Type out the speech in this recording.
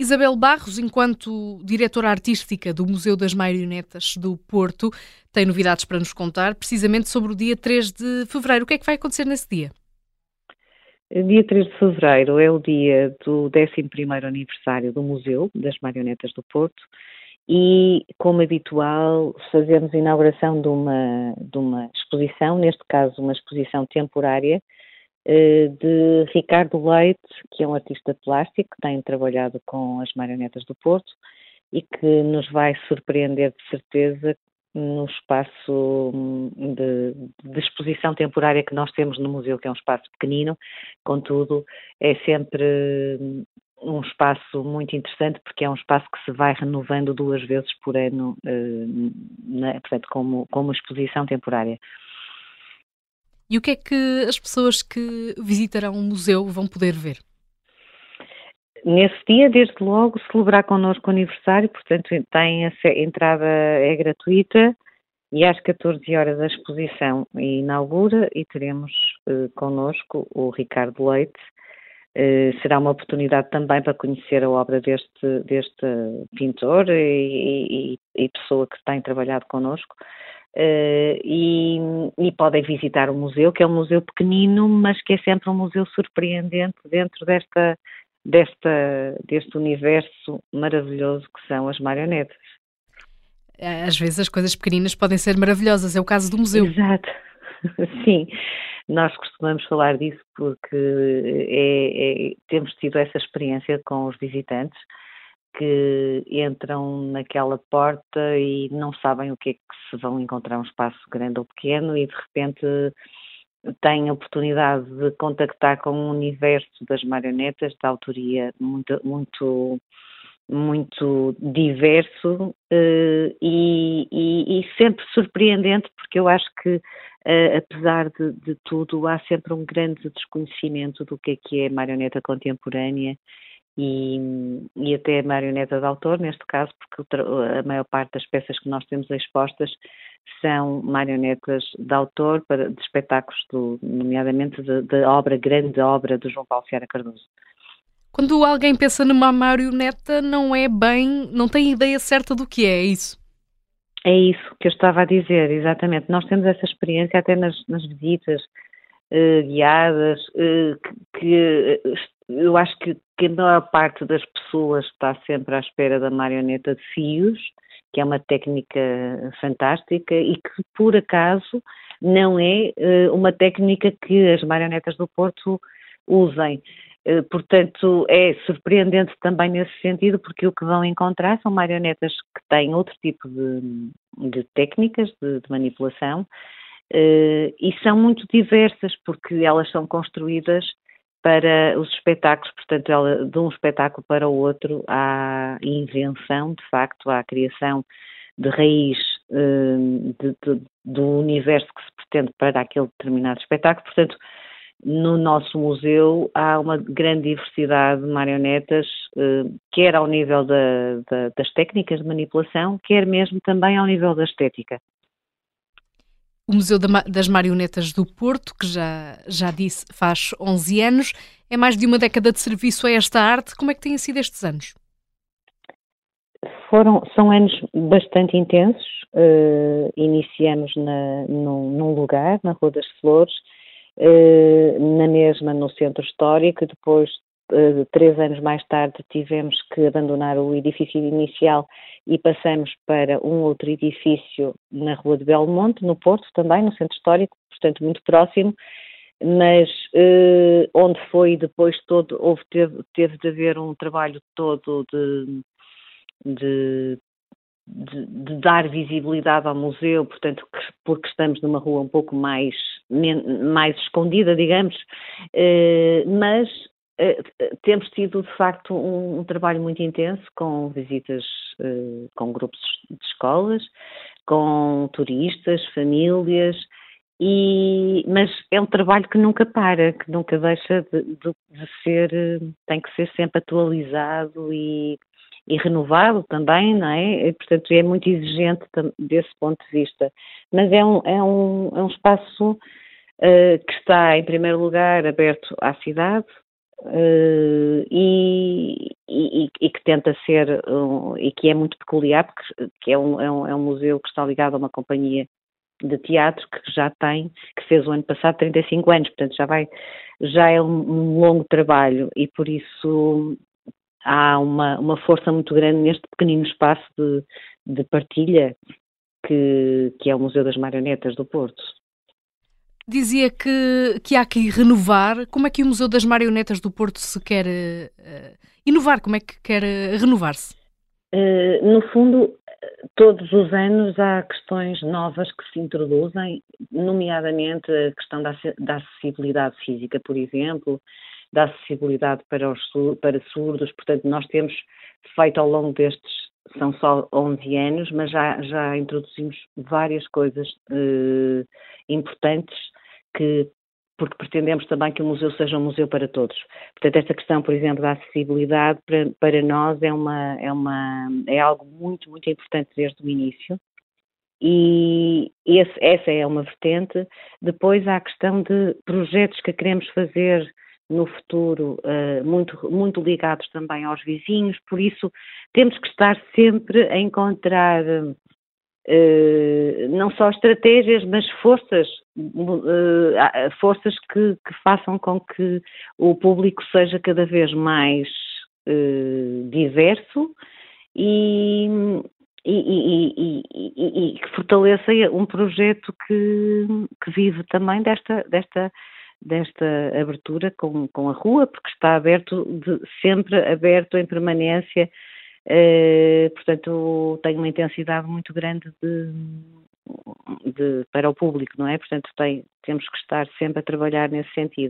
Isabel Barros, enquanto diretora artística do Museu das Marionetas do Porto, tem novidades para nos contar, precisamente sobre o dia 3 de fevereiro. O que é que vai acontecer nesse dia? Dia 3 de fevereiro é o dia do 11º aniversário do Museu das Marionetas do Porto e, como habitual, fazemos a inauguração de uma, de uma exposição, neste caso uma exposição temporária, de Ricardo Leite, que é um artista plástico tem trabalhado com as marionetas do Porto e que nos vai surpreender de certeza no espaço hum, de, de, exposição temporária que nós temos no museu, que é um espaço pequenino, contudo, é sempre hum, um espaço muito interessante porque é um espaço que se vai renovando duas vezes por ano, uh, na, portanto, como, como exposição temporária. E o que é que as pessoas que visitarão o museu vão poder ver? Nesse dia, desde logo, celebrar connosco o aniversário, portanto, tem a entrada é gratuita e às 14 horas a exposição inaugura e teremos eh, connosco o Ricardo Leite. Eh, será uma oportunidade também para conhecer a obra deste, deste pintor e, e, e pessoa que tem trabalhado connosco. Uh, e, e, podem visitar o museu, que é um museu pequenino, mas que é sempre um museu surpreendente dentro desta desta, deste universo maravilhoso que são as marionetas. Às vezes as coisas pequeninas podem ser maravilhosas, é o caso do museu. Exato, sim. Nós costumamos falar disso porque é, é, temos tido essa experiência com os visitantes que entram naquela porta e não sabem o que é que se vão encontrar um espaço grande ou pequeno e de repente tem a oportunidade de contactar com um universo das marionetas de autoria muito, muito, muito diverso uh, e, e, e, sempre surpreendente, porque eu acho que, uh, apesar de, de, tudo, há sempre um grande desconhecimento do que é que é marioneta contemporânea e, e até marioneta de autor, neste caso, porque a maior parte das peças que nós temos expostas são marionetas de autor para, de espetáculos, do, nomeadamente da obra, grande obra do João Paulo Fiara Cardoso. Quando alguém pensa numa marioneta, não é bem, não tem ideia certa do que é, é isso? É isso que eu estava a dizer, exatamente. Nós temos essa experiência até nas, nas visitas uh, guiadas, uh, que, que uh, eu acho que, que, a maior parte das pessoas está sempre à espera da marioneta de fios, que é uma técnica fantástica e que, por acaso, não é uh, uma técnica que as marionetas do Porto usem. Uh, portanto, é surpreendente também nesse sentido, porque o que vão encontrar são marionetas que têm outro tipo de, de técnicas de, de manipulação uh, e são muito diversas, porque elas são construídas para os espetáculos, portanto, ela, de um espetáculo para o outro há invenção, de facto, há criação de raiz hum, de, de, do universo que se pretende para aquele determinado espetáculo. Portanto, no nosso museu há uma grande diversidade de marionetas, hum, quer ao nível da, da, das técnicas de manipulação, quer mesmo também ao nível da estética o Museu das Marionetas do Porto, que já, já disse faz 11 anos, é mais de uma década de serviço a esta arte. Como é que têm sido estes anos? Foram, são anos bastante intensos. Uh, iniciamos na, num, num, lugar, na Rua das Flores, uh, na mesma no Centro Histórico, depois três anos mais tarde tivemos que abandonar o edifício inicial e passamos para um outro edifício na Rua de Belmonte, no Porto também, no Centro Histórico, portanto muito próximo, mas uh, onde foi depois todo, houve, teve, teve de haver um trabalho todo de, de, de, de dar visibilidade ao museu, portanto, porque estamos numa rua um pouco mais, mais escondida, digamos, uh, mas eh, temos tido, de facto, um, um, trabalho muito intenso com visitas uh, com grupos de escolas, com turistas, famílias, e, mas é um trabalho que nunca para, que nunca deixa de, de, de ser, tem que ser sempre atualizado e, e, renovado também, não é? E, portanto, é muito exigente desse ponto de vista. Mas é um, é um, é um espaço uh, que está, em primeiro lugar, aberto à cidade, uh, e, e, e, que tenta ser, uh, e que é muito peculiar, porque que é, um, é, um, é um museu que está ligado a uma companhia de teatro que já tem, que fez o ano passado 35 anos, portanto já vai, já é um, um longo trabalho e por isso há uma, uma força muito grande neste pequenino espaço de, de partilha que, que é o Museu das Marionetas do Porto. Dizia que, que há que renovar. Como é que o Museu das Marionetas do Porto se quer uh, inovar? Como é que quer uh, renovar-se? Uh, no fundo, todos os anos há questões novas que se introduzem, nomeadamente a questão da, da acessibilidade física, por exemplo, da acessibilidade para, os, para surdos. Portanto, nós temos feito ao longo destes, são só 11 anos, mas já, já introduzimos várias coisas eh, importantes que porque pretendemos também que o museu seja um museu para todos. Portanto, esta questão, por exemplo, da acessibilidade para, para nós é uma é uma é algo muito muito importante desde o início. E esse, essa é uma vertente. Depois há a questão de projetos que queremos fazer no futuro uh, muito, muito ligados também aos vizinhos, por isso temos que estar sempre a encontrar não só estratégias, mas forças, uh, forças que, que, façam com que o público seja cada vez mais diverso e, e, e, e, que fortaleça um projeto que, que vive também desta, desta desta abertura com, com a rua, porque está aberto, de, sempre aberto em permanência, eh, portanto tem uma intensidade muito grande de, de, para o público, não é? Portanto tem, temos que estar sempre a trabalhar nesse sentido.